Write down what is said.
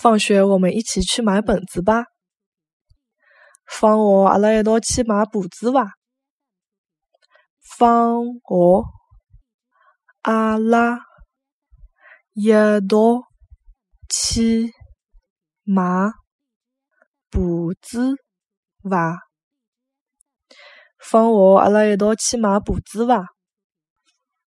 放学我们一起去买本子吧。放学阿拉一道去买簿子伐？放学阿拉一道去买簿子伐？放学阿拉一道去买簿子伐？